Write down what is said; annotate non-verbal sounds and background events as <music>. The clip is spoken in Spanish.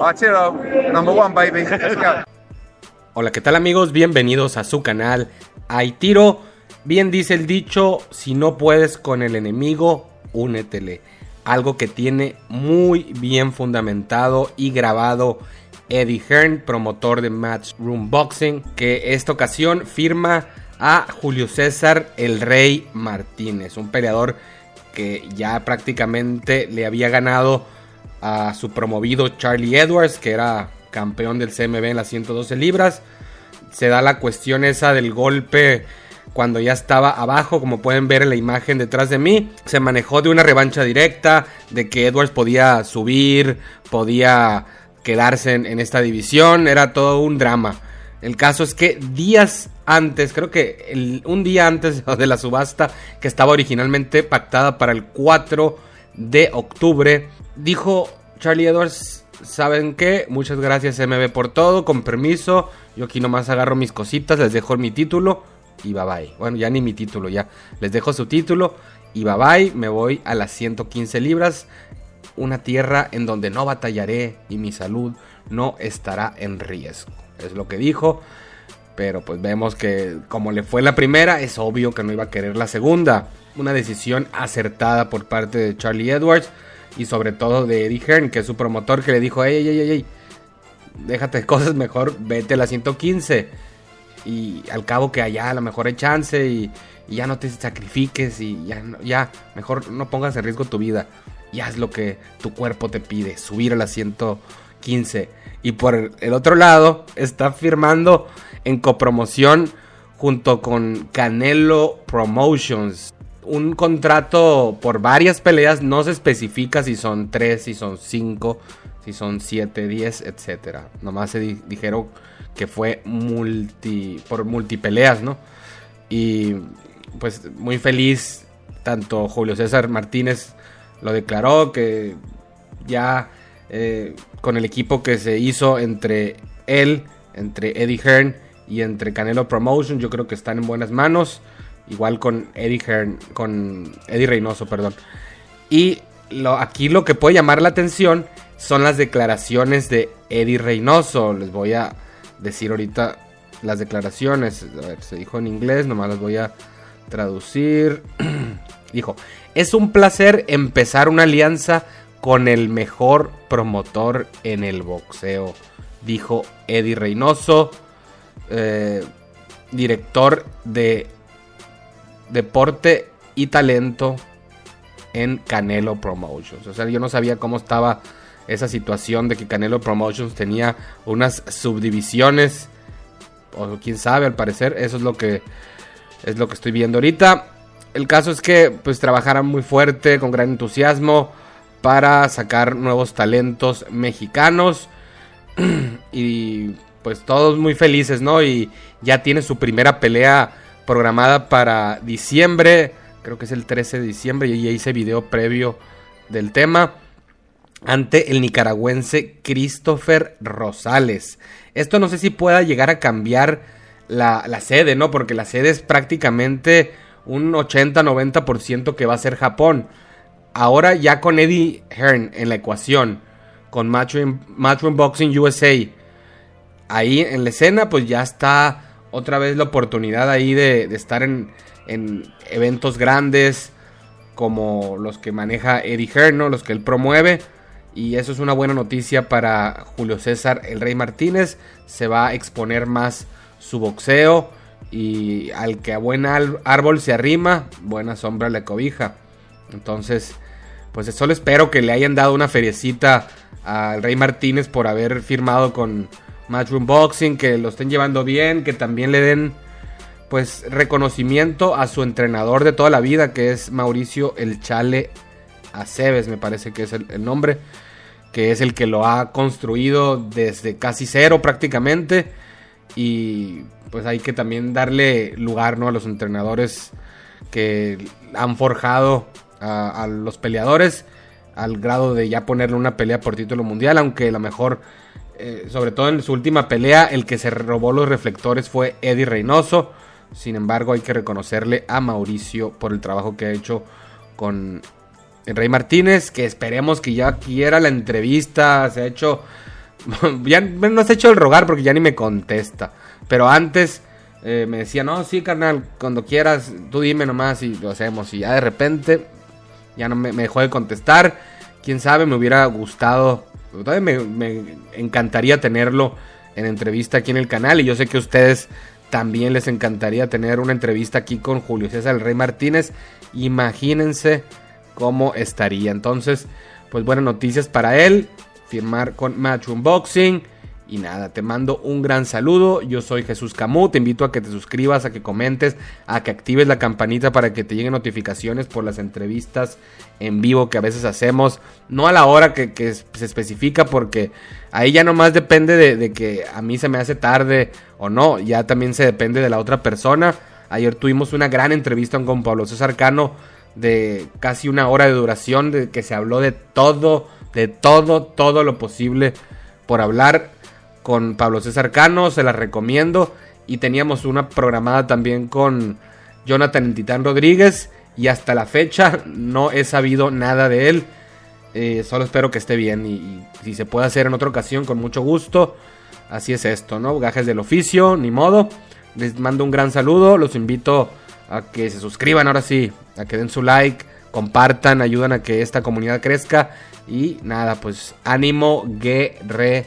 Arturo, number one, baby. Hola, ¿qué tal amigos? Bienvenidos a su canal Aitiro. Bien dice el dicho, si no puedes con el enemigo, únetele. Algo que tiene muy bien fundamentado y grabado Eddie Hearn, promotor de Matchroom Boxing, que esta ocasión firma a Julio César el Rey Martínez, un peleador que ya prácticamente le había ganado a su promovido Charlie Edwards, que era campeón del CMB en las 112 libras. Se da la cuestión esa del golpe cuando ya estaba abajo, como pueden ver en la imagen detrás de mí. Se manejó de una revancha directa, de que Edwards podía subir, podía quedarse en, esta división, era todo un drama. El caso es que días antes, creo que un día antes <laughs> de la subasta, que estaba originalmente pactada para el 4 de octubre, dijo Charlie Edwards, ¿saben qué? Muchas gracias MB por todo, con permiso, yo aquí nomás agarro mis cositas, les dejo mi título y bye bye. Bueno, ya ni mi título, ya les dejo su título y bye bye, me voy a las 115 libras, una tierra en donde no batallaré y mi salud no estará en riesgo. Es lo que dijo. Pero pues vemos que como le fue la primera, es obvio que no iba a querer la segunda. Una decisión acertada por parte de Charlie Edwards y sobre todo de Eddie Hearn, que es su promotor, que le dijo, ey, ey, ey, ey, déjate cosas mejor, vete a la 115. Y al cabo que allá a lo mejor hay chance y, ya no te sacrifiques y ya, ya mejor no pongas en riesgo tu vida. Y haz lo que tu cuerpo te pide, subir a la 115. Y por el otro lado, está firmando en copromoción junto con Canelo Promotions. Un contrato por varias peleas, no se especifica si son 3, si son 5, si son 7, 10, etc. Nomás se dijeron que fue multi, por multipeleas, ¿no? Y pues muy feliz, tanto Julio César Martínez lo declaró, que ya eh, con el equipo que se hizo entre él, entre Eddie Hearn y entre Canelo Promotion, yo creo que están en buenas manos. Igual con Eddie Hearn, con Eddie Reynoso, perdón. Y lo, aquí lo que puede llamar la atención son las declaraciones de Eddie Reynoso. Les voy a decir ahorita las declaraciones. A ver, se dijo en inglés, nomás las voy a traducir. <clears throat> dijo, es un placer empezar una alianza con el mejor promotor en el boxeo, dijo Eddie Reynoso, eh, director de deporte y talento en Canelo Promotions. O sea, yo no sabía cómo estaba esa situación de que Canelo Promotions tenía unas subdivisiones o quién sabe, al parecer eso es lo que es lo que estoy viendo ahorita. El caso es que pues trabajaran muy fuerte, con gran entusiasmo para sacar nuevos talentos mexicanos. <clears throat> y pues todos muy felices, ¿no? Y ya tiene su primera pelea programada para diciembre. Creo que es el 13 de diciembre. Y ya hice video previo del tema. Ante el nicaragüense Christopher Rosales. Esto no sé si pueda llegar a cambiar la, sede, ¿no? Porque la sede es prácticamente un 80-90% que va a ser Japón. Ahora ya con Eddie Hearn en la ecuación, con Matchroom, Boxing USA, ahí en la escena, pues ya está otra vez la oportunidad ahí de, estar en, eventos grandes como los que maneja Eddie Hearn, los que él promueve. Y eso es una buena noticia para Julio César El Rey Martínez. Se va a exponer más su boxeo. Y al que a buen árbol se arrima, buena sombra le cobija. Entonces, pues solo espero que le hayan dado una feriecita al Rey Martínez por haber firmado con Matchroom Boxing, que lo estén llevando bien, que también le den pues reconocimiento a su entrenador de toda la vida, que es Mauricio El Chale Aceves, me parece que es el, nombre, que es el que lo ha construido desde casi cero prácticamente. Y pues hay que también darle lugar ¿no? a los entrenadores que han forjado a, los peleadores al grado de ya ponerle una pelea por título mundial, aunque a lo mejor, eh, sobre todo en su última pelea, el que se robó los reflectores fue Eddie Reynoso. Sin embargo, hay que reconocerle a Mauricio por el trabajo que ha hecho con Rey Martínez, que esperemos que ya quiera la entrevista, se ha hecho <laughs> ya no has hecho el rogar porque ya ni me contesta. Pero antes eh, me decía, no, sí, carnal, cuando quieras, tú dime nomás y lo hacemos. Y ya de repente, ya no me, dejó de contestar. Quién sabe, me hubiera gustado, me encantaría tenerlo en entrevista aquí en el canal. Y yo sé que a ustedes también les encantaría tener una entrevista aquí con Julio César el Rey Martínez. Imagínense cómo estaría. Entonces, pues buenas noticias para él. Firmar con Match Unboxing. Y nada, te mando un gran saludo. Yo soy Jesús Camus. Te invito a que te suscribas, a que comentes, a que actives la campanita para que te lleguen notificaciones por las entrevistas en vivo que a veces hacemos. No a la hora que, se especifica, porque ahí ya nomás depende de, de, que a mí se me hace tarde o no. Ya también se depende de la otra persona. Ayer tuvimos una gran entrevista con Pablo César Cano de casi una hora de duración, de que se habló de todo, de todo, todo lo posible por hablar con Pablo César Cano, se la recomiendo. Y teníamos una programada también con Jonathan Titán Rodríguez. Y hasta la fecha no he sabido nada de él. Eh, solo espero que esté bien. Y, si se puede hacer en otra ocasión, con mucho gusto. Así es esto, ¿no? Gajes del oficio, ni modo. Les mando un gran saludo. Los invito a que se suscriban ahora sí. A que den su like. Compartan, ayudan a que esta comunidad crezca. Y nada, pues ánimo guerreros.